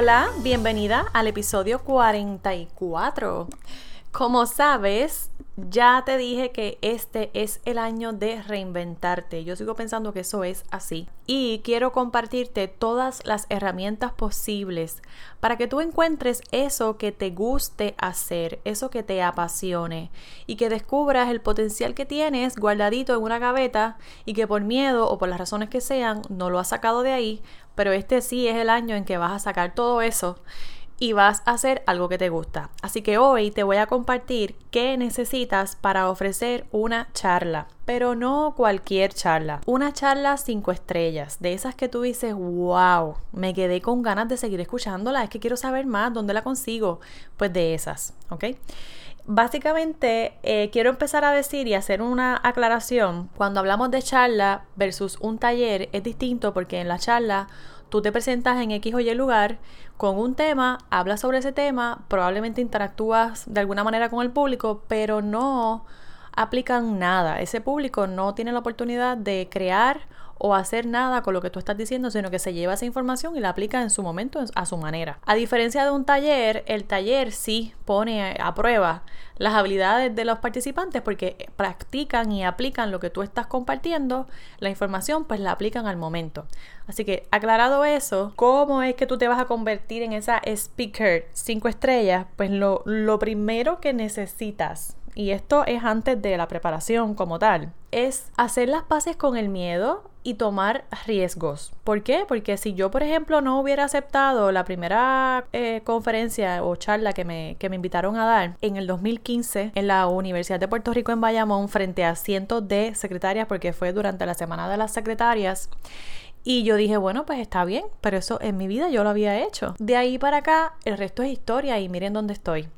Hola, bienvenida al episodio 44. Como sabes, ya te dije que este es el año de reinventarte. Yo sigo pensando que eso es así. Y quiero compartirte todas las herramientas posibles para que tú encuentres eso que te guste hacer, eso que te apasione y que descubras el potencial que tienes guardadito en una gaveta y que por miedo o por las razones que sean no lo has sacado de ahí, pero este sí es el año en que vas a sacar todo eso y vas a hacer algo que te gusta. Así que hoy te voy a compartir qué necesitas para ofrecer una charla, pero no cualquier charla, una charla cinco estrellas, de esas que tú dices, wow, me quedé con ganas de seguir escuchándola, es que quiero saber más, ¿dónde la consigo? Pues de esas, ¿ok? Básicamente, eh, quiero empezar a decir y hacer una aclaración. Cuando hablamos de charla versus un taller, es distinto porque en la charla tú te presentas en X o Y lugar con un tema, hablas sobre ese tema, probablemente interactúas de alguna manera con el público, pero no aplican nada. Ese público no tiene la oportunidad de crear o hacer nada con lo que tú estás diciendo, sino que se lleva esa información y la aplica en su momento a su manera. A diferencia de un taller, el taller sí pone a prueba las habilidades de los participantes porque practican y aplican lo que tú estás compartiendo, la información pues la aplican al momento. Así que aclarado eso, ¿cómo es que tú te vas a convertir en esa speaker 5 estrellas? Pues lo, lo primero que necesitas y esto es antes de la preparación como tal, es hacer las paces con el miedo y tomar riesgos. ¿Por qué? Porque si yo, por ejemplo, no hubiera aceptado la primera eh, conferencia o charla que me, que me invitaron a dar en el 2015 en la Universidad de Puerto Rico en Bayamón frente a cientos de secretarias, porque fue durante la Semana de las Secretarias, y yo dije, bueno, pues está bien, pero eso en mi vida yo lo había hecho. De ahí para acá, el resto es historia y miren dónde estoy.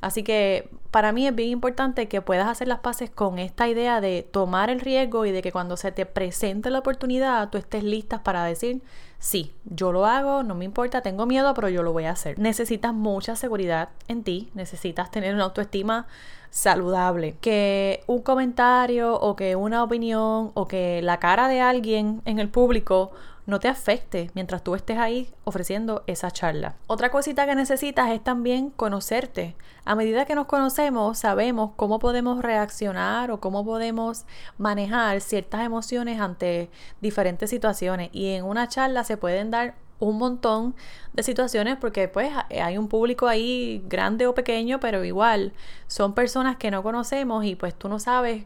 Así que para mí es bien importante que puedas hacer las paces con esta idea de tomar el riesgo y de que cuando se te presente la oportunidad tú estés lista para decir, sí, yo lo hago, no me importa, tengo miedo, pero yo lo voy a hacer. Necesitas mucha seguridad en ti, necesitas tener una autoestima saludable. Que un comentario o que una opinión o que la cara de alguien en el público no te afecte mientras tú estés ahí ofreciendo esa charla. Otra cosita que necesitas es también conocerte. A medida que nos conocemos, sabemos cómo podemos reaccionar o cómo podemos manejar ciertas emociones ante diferentes situaciones y en una charla se pueden dar un montón de situaciones porque pues hay un público ahí grande o pequeño, pero igual son personas que no conocemos y pues tú no sabes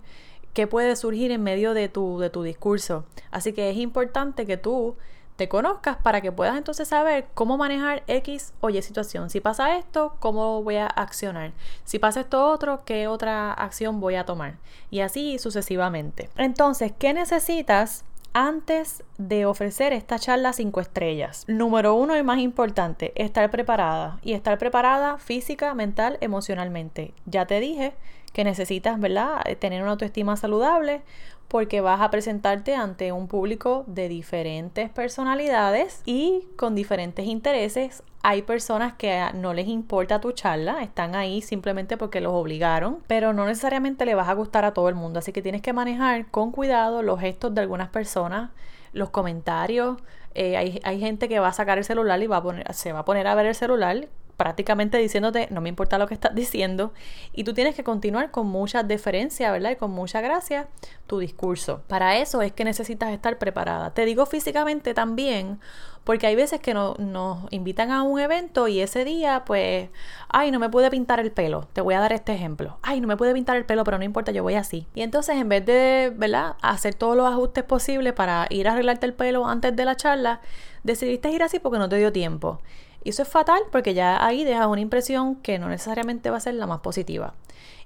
qué puede surgir en medio de tu, de tu discurso. Así que es importante que tú te conozcas para que puedas entonces saber cómo manejar X o Y situación. Si pasa esto, ¿cómo voy a accionar? Si pasa esto otro, ¿qué otra acción voy a tomar? Y así sucesivamente. Entonces, ¿qué necesitas antes de ofrecer esta charla 5 estrellas. Número uno y más importante, estar preparada. Y estar preparada física, mental, emocionalmente. Ya te dije que necesitas, ¿verdad? Tener una autoestima saludable porque vas a presentarte ante un público de diferentes personalidades y con diferentes intereses. Hay personas que no les importa tu charla, están ahí simplemente porque los obligaron, pero no necesariamente le vas a gustar a todo el mundo, así que tienes que manejar con cuidado los gestos de algunas personas, los comentarios. Eh, hay, hay, gente que va a sacar el celular y va a poner, se va a poner a ver el celular prácticamente diciéndote, no me importa lo que estás diciendo, y tú tienes que continuar con mucha deferencia, ¿verdad? Y con mucha gracia tu discurso. Para eso es que necesitas estar preparada. Te digo físicamente también, porque hay veces que nos invitan a un evento y ese día, pues, ay, no me pude pintar el pelo. Te voy a dar este ejemplo. Ay, no me pude pintar el pelo, pero no importa, yo voy así. Y entonces, en vez de, ¿verdad?, hacer todos los ajustes posibles para ir a arreglarte el pelo antes de la charla, decidiste ir así porque no te dio tiempo. Y eso es fatal porque ya ahí dejas una impresión que no necesariamente va a ser la más positiva.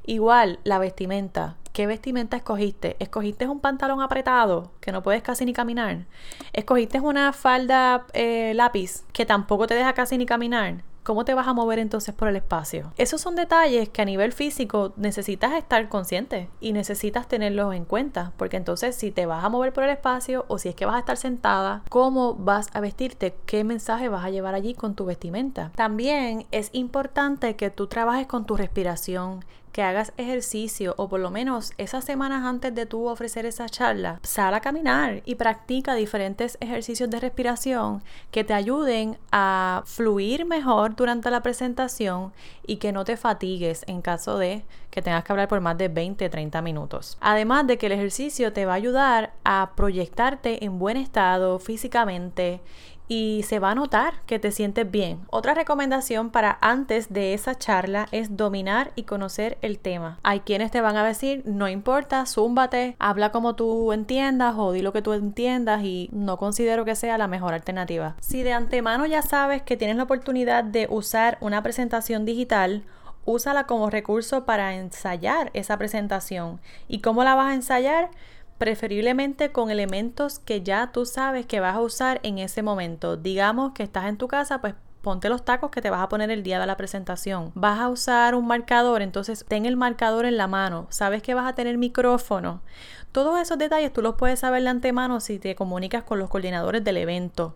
Igual, la vestimenta. ¿Qué vestimenta escogiste? ¿Escogiste un pantalón apretado que no puedes casi ni caminar? ¿Escogiste una falda eh, lápiz que tampoco te deja casi ni caminar? ¿Cómo te vas a mover entonces por el espacio? Esos son detalles que a nivel físico necesitas estar consciente y necesitas tenerlos en cuenta, porque entonces si te vas a mover por el espacio o si es que vas a estar sentada, ¿cómo vas a vestirte? ¿Qué mensaje vas a llevar allí con tu vestimenta? También es importante que tú trabajes con tu respiración, que hagas ejercicio o por lo menos esas semanas antes de tú ofrecer esa charla, sal a caminar y practica diferentes ejercicios de respiración que te ayuden a fluir mejor durante la presentación y que no te fatigues en caso de que tengas que hablar por más de 20, 30 minutos. Además de que el ejercicio te va a ayudar a proyectarte en buen estado físicamente y se va a notar que te sientes bien. Otra recomendación para antes de esa charla es dominar y conocer el tema. Hay quienes te van a decir, no importa, zúmbate, habla como tú entiendas o di lo que tú entiendas y no considero que sea la mejor alternativa. Si de antemano ya sabes que tienes la oportunidad de usar una presentación digital, úsala como recurso para ensayar esa presentación. ¿Y cómo la vas a ensayar? Preferiblemente con elementos que ya tú sabes que vas a usar en ese momento. Digamos que estás en tu casa, pues ponte los tacos que te vas a poner el día de la presentación. Vas a usar un marcador, entonces ten el marcador en la mano. Sabes que vas a tener micrófono. Todos esos detalles tú los puedes saber de antemano si te comunicas con los coordinadores del evento.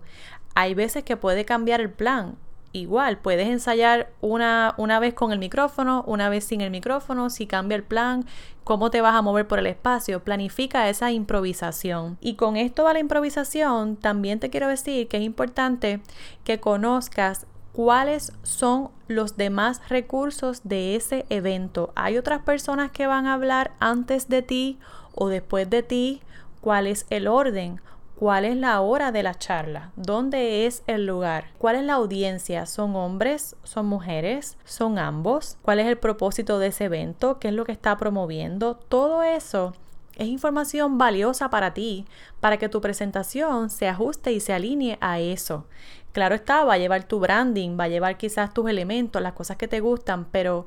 Hay veces que puede cambiar el plan igual, puedes ensayar una, una, vez con el micrófono, una vez sin el micrófono, si cambia el plan, cómo te vas a mover por el espacio, planifica esa improvisación. Y con esto de la improvisación, también te quiero decir que es importante que conozcas cuáles son los demás recursos de ese evento. Hay otras personas que van a hablar antes de ti o después de ti, cuál es el orden cuál es la hora de la charla, dónde es el lugar, cuál es la audiencia, son hombres, son mujeres, son ambos, cuál es el propósito de ese evento, qué es lo que está promoviendo, todo eso es información valiosa para ti, para que tu presentación se ajuste y se alinee a eso. Claro está, va a llevar tu branding, va a llevar quizás tus elementos, las cosas que te gustan, pero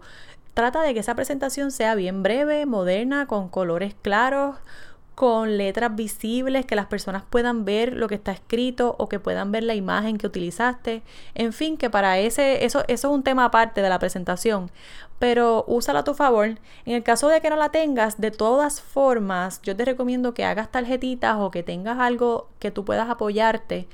trata de que esa presentación sea bien breve, moderna, con colores claros, con letras visibles, que las personas puedan ver lo que está escrito o que puedan ver la imagen que utilizaste. En fin, que para ese, eso, eso es un tema aparte de la presentación. Pero úsala a tu favor. En el caso de que no la tengas, de todas formas, yo te recomiendo que hagas tarjetitas o que tengas algo que tú puedas apoyarte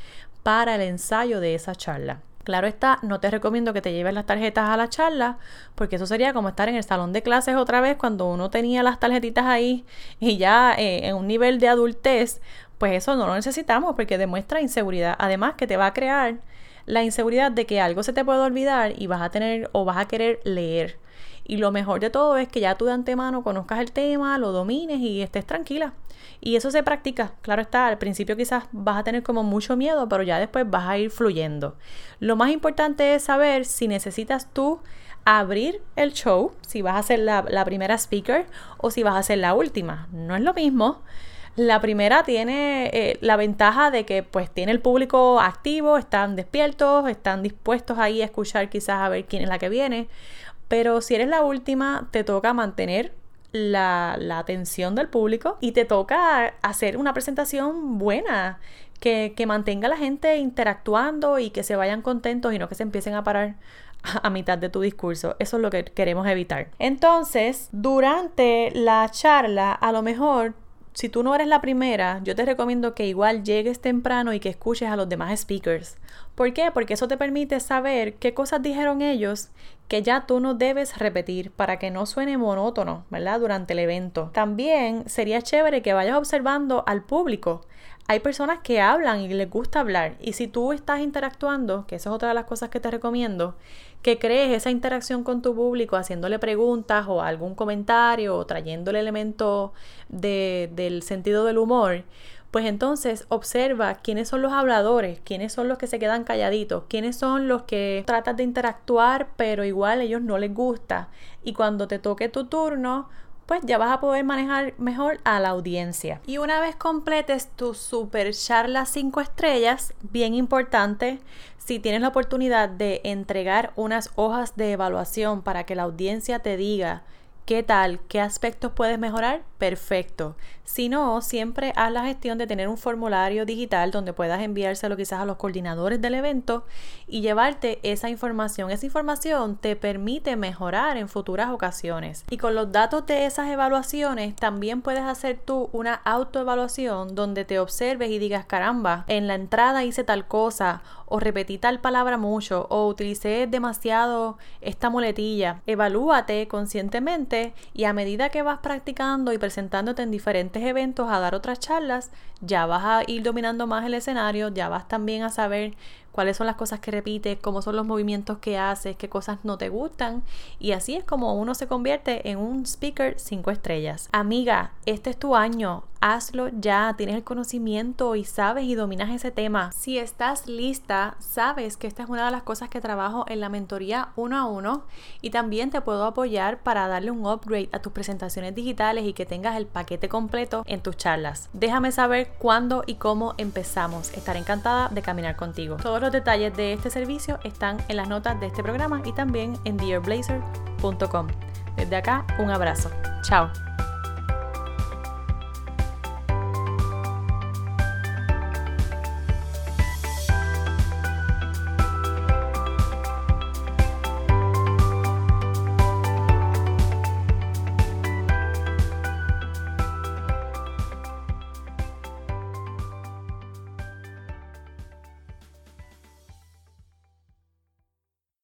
para el ensayo de esa charla. Claro está, no te recomiendo que te lleves las tarjetas a la charla, porque eso sería como estar en el salón de clases otra vez cuando uno tenía las tarjetitas ahí y ya eh, en un nivel de adultez, pues eso no lo necesitamos porque demuestra inseguridad. Además que te va a crear la inseguridad de que algo se te puede olvidar y vas a tener o vas a querer leer. Y lo mejor de todo es que ya tú de antemano conozcas el tema, lo domines y estés tranquila. Y eso se practica, claro está, al principio quizás vas a tener como mucho miedo, pero ya después vas a ir fluyendo. Lo más importante es saber si necesitas tú abrir el show, si vas a ser la, primera speaker o si vas a ser la última. No es lo mismo. La primera tiene eh, la ventaja de que pues tiene el público activo, están despiertos, están dispuestos ahí a escuchar quizás a ver quién es la que viene. Pero si eres la última, te toca mantener la, atención del público y te toca hacer una presentación buena, que, que, mantenga a la gente interactuando y que se vayan contentos y no que se empiecen a parar a mitad de tu discurso. Eso es lo que queremos evitar. Entonces, durante la charla, a lo mejor si tú no eres la primera, yo te recomiendo que igual llegues temprano y que escuches a los demás speakers. ¿Por qué? Porque eso te permite saber qué cosas dijeron ellos que ya tú no debes repetir para que no suene monótono, ¿verdad? Durante el evento. También sería chévere que vayas observando al público hay personas que hablan y les gusta hablar. Y si tú estás interactuando, que esa es otra de las cosas que te recomiendo, que crees esa interacción con tu público haciéndole preguntas o algún comentario o trayendo el elemento del sentido del humor, pues entonces observa quiénes son los habladores, quiénes son los que se quedan calladitos, quiénes son los que tratan de interactuar pero igual a ellos no les gusta. Y cuando te toque tu turno, pues ya vas a poder manejar mejor a la audiencia. Y una vez completes tu super charla 5 estrellas, bien importante, si tienes la oportunidad de entregar unas hojas de evaluación para que la audiencia te diga ¿Qué tal? ¿Qué aspectos puedes mejorar? Perfecto. Si no, siempre haz la gestión de tener un formulario digital donde puedas enviárselo quizás a los coordinadores del evento y llevarte esa información. Esa información te permite mejorar en futuras ocasiones. Y con los datos de esas evaluaciones también puedes hacer tú una autoevaluación donde te observes y digas, caramba, en la entrada hice tal cosa o repetí tal palabra mucho o utilicé demasiado esta muletilla. Evalúate conscientemente y a medida que vas practicando y presentándote en diferentes eventos a dar otras charlas, ya vas a ir dominando más el escenario, ya vas también a saber cuáles son las cosas que repites, cómo son los movimientos que haces, qué cosas no te gustan. Y así es como uno se convierte en un speaker 5 estrellas. Amiga, este es tu año. Hazlo ya, tienes el conocimiento y sabes y dominas ese tema. Si estás lista, sabes que esta es una de las cosas que trabajo en la mentoría uno a uno y también te puedo apoyar para darle un upgrade a tus presentaciones digitales y que tengas el paquete completo en tus charlas. Déjame saber cuándo y cómo empezamos. Estaré encantada de caminar contigo. Todos los detalles de este servicio están en las notas de este programa y también en dearblazer.com. Desde acá, un abrazo. Chao.